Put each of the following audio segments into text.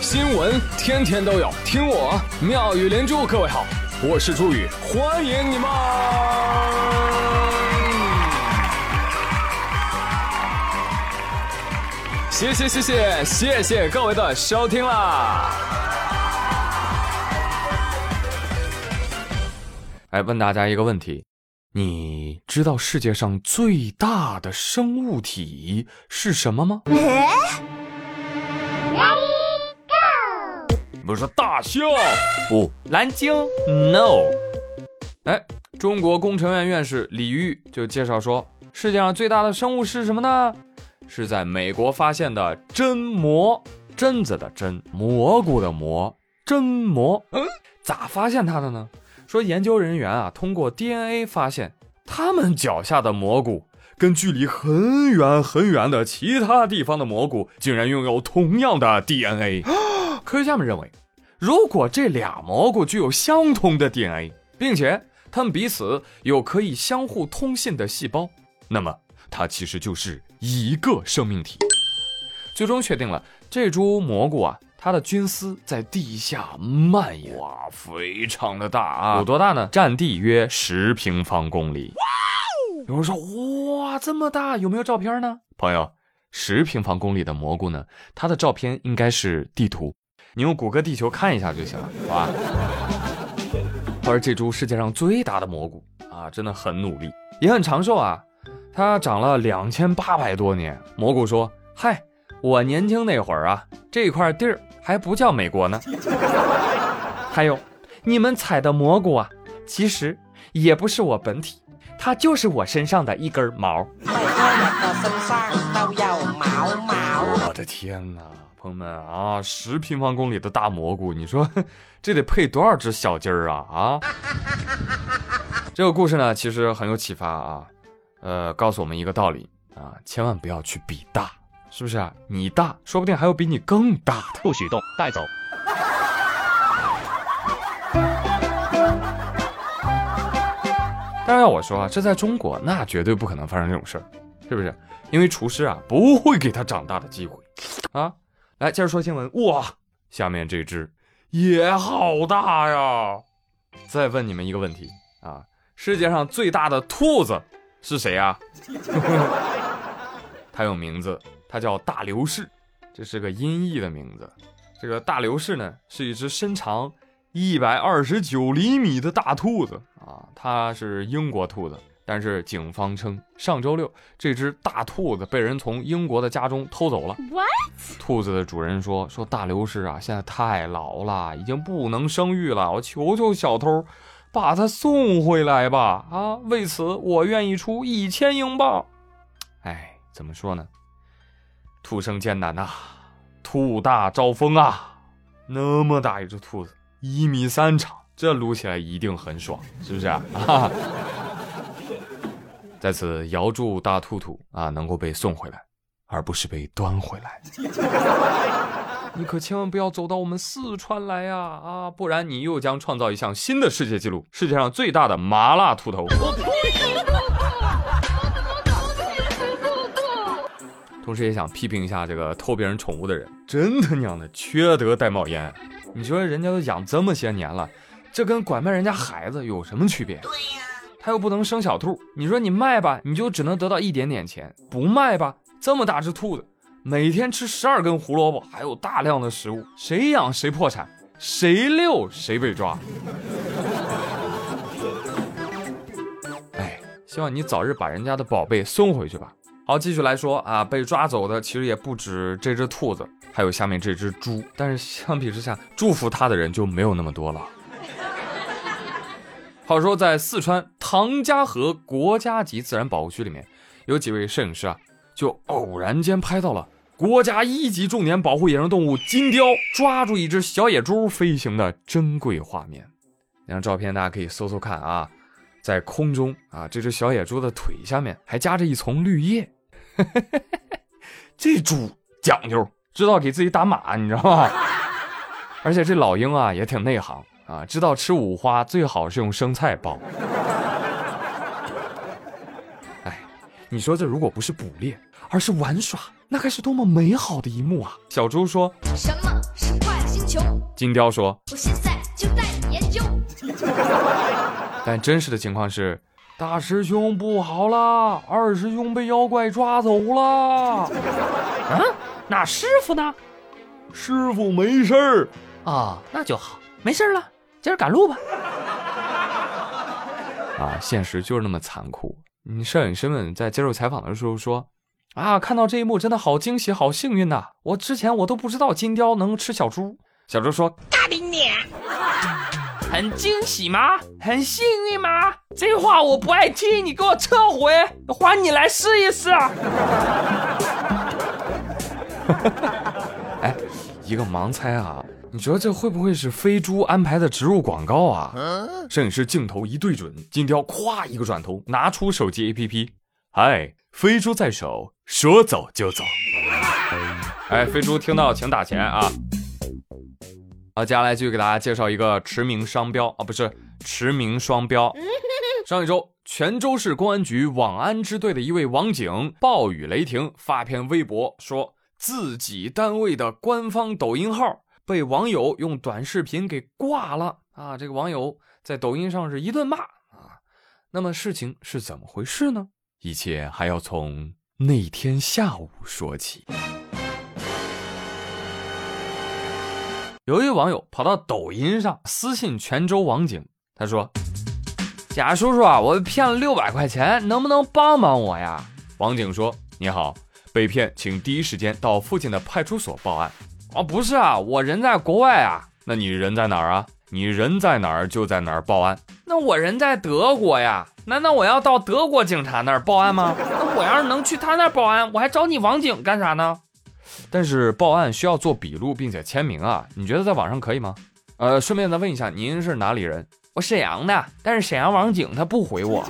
新闻天天都有，听我妙语连珠。各位好，我是朱宇，欢迎你们！谢谢谢谢谢谢各位的收听啦！哎，问大家一个问题，你知道世界上最大的生物体是什么吗？不是大象，不，蓝鲸，no。哎，中国工程院院士李玉就介绍说，世界上最大的生物是什么呢？是在美国发现的真蘑，榛子的榛，蘑菇的蘑，真蘑。嗯，咋发现它的呢？说研究人员啊，通过 DNA 发现，他们脚下的蘑菇跟距离很远很远的其他地方的蘑菇竟然拥有同样的 DNA。科学家们认为，如果这俩蘑菇具有相同的 DNA，并且它们彼此有可以相互通信的细胞，那么它其实就是一个生命体。最终确定了，这株蘑菇啊，它的菌丝在地下蔓延，哇，非常的大啊！有多大呢？占地约十平方公里。有人说，哇，这么大，有没有照片呢？朋友，十平方公里的蘑菇呢？它的照片应该是地图。你用谷歌地球看一下就行了，好吧？而这株世界上最大的蘑菇啊，真的很努力，也很长寿啊。它长了两千八百多年。蘑菇说：“嗨，我年轻那会儿啊，这块地儿还不叫美国呢。还有，你们采的蘑菇啊，其实也不是我本体，它就是我身上的一根毛。”的天哪！朋友们啊，十平方公里的大蘑菇，你说 这得配多少只小鸡儿啊啊！这个故事呢，其实很有启发啊，呃，告诉我们一个道理啊，千万不要去比大，是不是啊？你大，说不定还有比你更大的，不许动，带走。当然要我说啊，这在中国那绝对不可能发生这种事儿，是不是？因为厨师啊不会给他长大的机会啊。来，接着说新闻。哇，下面这只也好大呀！再问你们一个问题啊，世界上最大的兔子是谁呀？它有名字，它叫大流士，这是个音译的名字。这个大流士呢，是一只身长一百二十九厘米的大兔子啊，它是英国兔子。但是警方称，上周六这只大兔子被人从英国的家中偷走了。What？兔子的主人说：“说大刘氏啊，现在太老了，已经不能生育了。我求求小偷，把它送回来吧！啊，为此我愿意出一千英镑。”哎，怎么说呢？兔生艰难呐，兔大招风啊！那么大一只兔子，一米三长，这撸起来一定很爽，是不是啊？在此遥祝大兔兔啊能够被送回来，而不是被端回来。你可千万不要走到我们四川来呀啊！不然你又将创造一项新的世界纪录——世界上最大的麻辣兔头。同时也想批评一下这个偷别人宠物的人，真他娘的缺德带冒烟！你说人家都养这么些年了，这跟拐卖人家孩子有什么区别？对呀。他又不能生小兔，你说你卖吧，你就只能得到一点点钱；不卖吧，这么大只兔子，每天吃十二根胡萝卜，还有大量的食物，谁养谁破产，谁遛谁被抓。哎，希望你早日把人家的宝贝送回去吧。好，继续来说啊，被抓走的其实也不止这只兔子，还有下面这只猪。但是相比之下，祝福他的人就没有那么多了。话说，在四川唐家河国家级自然保护区里面，有几位摄影师啊，就偶然间拍到了国家一级重点保护野生动物金雕抓住一只小野猪飞行的珍贵画面。那张照片大家可以搜搜看啊，在空中啊，这只小野猪的腿下面还夹着一丛绿叶。这猪讲究，知道给自己打码，你知道吗？而且这老鹰啊也挺内行。啊，知道吃五花最好是用生菜包。哎，你说这如果不是捕猎，而是玩耍，那该是多么美好的一幕啊！小猪说：“什么是快乐星球金雕说：“我现在就带你研究。”但真实的情况是，大师兄不好了，二师兄被妖怪抓走了。嗯，那师傅呢？师傅没事儿。哦，那就好，没事了，接着赶路吧。啊，现实就是那么残酷。你摄影师们在接受采访的时候说：“啊，看到这一幕真的好惊喜，好幸运呐！我之前我都不知道金雕能吃小猪。”小猪说：“大兵你。”很惊喜吗？很幸运吗？这话我不爱听，你给我撤回，还你来试一试。哎，一个盲猜啊，你觉得这会不会是飞猪安排的植入广告啊？摄影师镜头一对准，金雕咵一个转头，拿出手机 APP，嗨，飞猪在手，说走就走。哎，飞猪听到请打钱啊。好，接下来继续给大家介绍一个驰名商标啊，不是驰名双标。上一周，泉州市公安局网安支队的一位网警暴雨雷霆发篇微博，说自己单位的官方抖音号被网友用短视频给挂了啊！这个网友在抖音上是一顿骂啊。那么事情是怎么回事呢？一切还要从那天下午说起。有一网友跑到抖音上私信泉州网警，他说：“贾叔叔啊，我被骗了六百块钱，能不能帮帮我呀？”网警说：“你好，被骗，请第一时间到附近的派出所报案。”哦，不是啊，我人在国外啊。那你人在哪儿啊？你人在哪儿就在哪儿报案。那我人在德国呀，难道我要到德国警察那儿报案吗？那我要是能去他那儿报案，我还找你网警干啥呢？但是报案需要做笔录并且签名啊，你觉得在网上可以吗？呃，顺便再问一下，您是哪里人？我沈阳的，但是沈阳网警他不回我。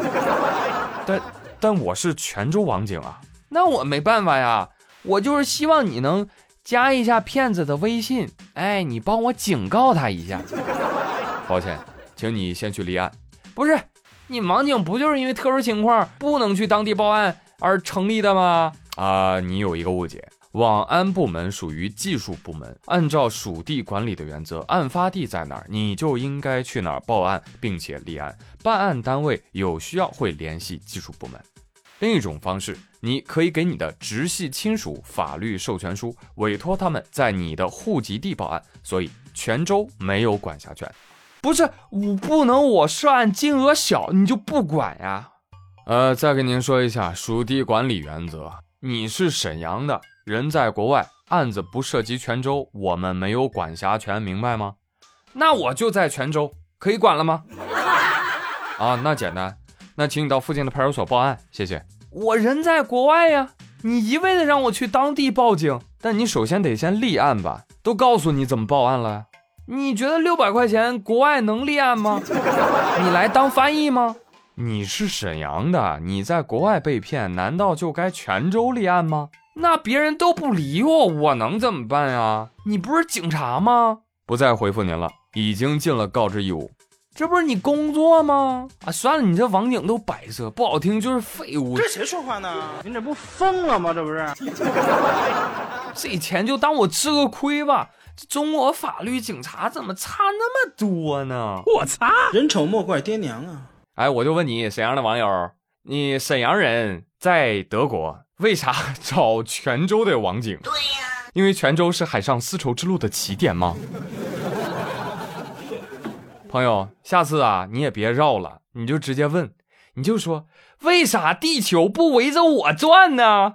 但但我是泉州网警啊，那我没办法呀，我就是希望你能加一下骗子的微信，哎，你帮我警告他一下。抱歉，请你先去立案。不是，你网警不就是因为特殊情况不能去当地报案而成立的吗？啊，你有一个误解。网安部门属于技术部门，按照属地管理的原则，案发地在哪儿，你就应该去哪儿报案，并且立案。办案单位有需要会联系技术部门。另一种方式，你可以给你的直系亲属法律授权书，委托他们在你的户籍地报案。所以泉州没有管辖权。不是，我不能我涉案金额小你就不管呀？呃，再跟您说一下属地管理原则，你是沈阳的。人在国外，案子不涉及泉州，我们没有管辖权，明白吗？那我就在泉州，可以管了吗？啊，那简单，那请你到附近的派出所报案，谢谢。我人在国外呀，你一味的让我去当地报警，但你首先得先立案吧？都告诉你怎么报案了，你觉得六百块钱国外能立案吗？你来当翻译吗？你是沈阳的，你在国外被骗，难道就该泉州立案吗？那别人都不理我，我能怎么办呀？你不是警察吗？不再回复您了，已经尽了告知义务。这不是你工作吗？啊，算了，你这网警都摆设，不好听就是废物。这谁说话呢？你这不疯了吗？这不是？这钱就当我吃个亏吧。这中国法律警察怎么差那么多呢？我擦！人丑莫怪爹娘啊！哎，我就问你，沈阳的网友，你沈阳人在德国。为啥 找泉州的网警？对呀，因为泉州是海上丝绸之路的起点吗？朋友，下次啊，你也别绕了，你就直接问，你就说，为啥地球不围着我转呢？